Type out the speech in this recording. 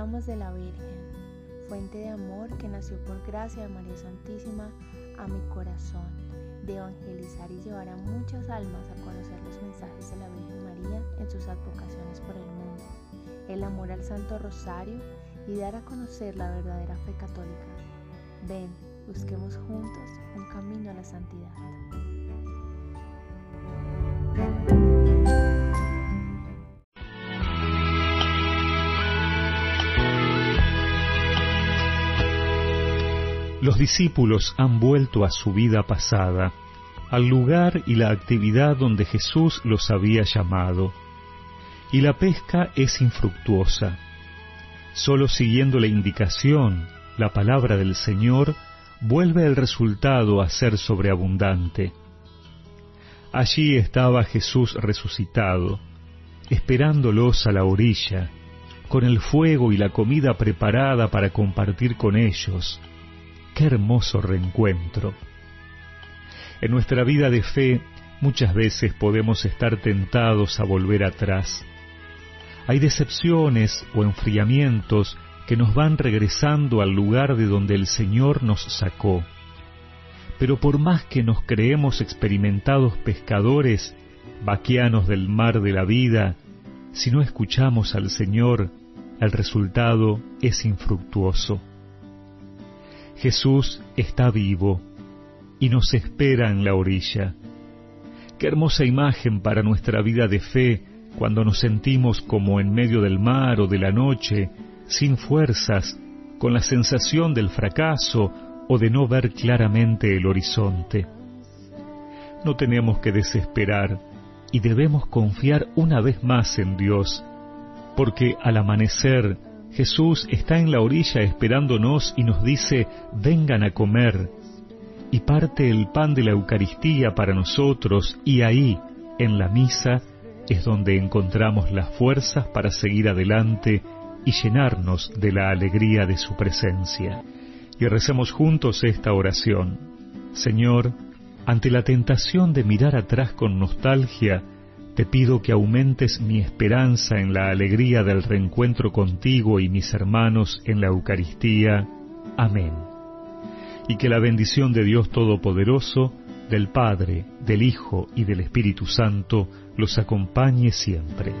Necesitamos de la Virgen, fuente de amor que nació por gracia de María Santísima a mi corazón, de evangelizar y llevar a muchas almas a conocer los mensajes de la Virgen María en sus advocaciones por el mundo, el amor al Santo Rosario y dar a conocer la verdadera fe católica. Ven, busquemos juntos un camino a la santidad. Los discípulos han vuelto a su vida pasada, al lugar y la actividad donde Jesús los había llamado, y la pesca es infructuosa. Solo siguiendo la indicación, la palabra del Señor, vuelve el resultado a ser sobreabundante. Allí estaba Jesús resucitado, esperándolos a la orilla, con el fuego y la comida preparada para compartir con ellos, Qué hermoso reencuentro. En nuestra vida de fe muchas veces podemos estar tentados a volver atrás. Hay decepciones o enfriamientos que nos van regresando al lugar de donde el Señor nos sacó. Pero por más que nos creemos experimentados pescadores, vaquianos del mar de la vida, si no escuchamos al Señor, el resultado es infructuoso. Jesús está vivo y nos espera en la orilla. Qué hermosa imagen para nuestra vida de fe cuando nos sentimos como en medio del mar o de la noche, sin fuerzas, con la sensación del fracaso o de no ver claramente el horizonte. No tenemos que desesperar y debemos confiar una vez más en Dios, porque al amanecer Jesús está en la orilla esperándonos y nos dice, vengan a comer, y parte el pan de la Eucaristía para nosotros, y ahí, en la misa, es donde encontramos las fuerzas para seguir adelante y llenarnos de la alegría de su presencia. Y recemos juntos esta oración. Señor, ante la tentación de mirar atrás con nostalgia, te pido que aumentes mi esperanza en la alegría del reencuentro contigo y mis hermanos en la Eucaristía. Amén. Y que la bendición de Dios Todopoderoso, del Padre, del Hijo y del Espíritu Santo los acompañe siempre.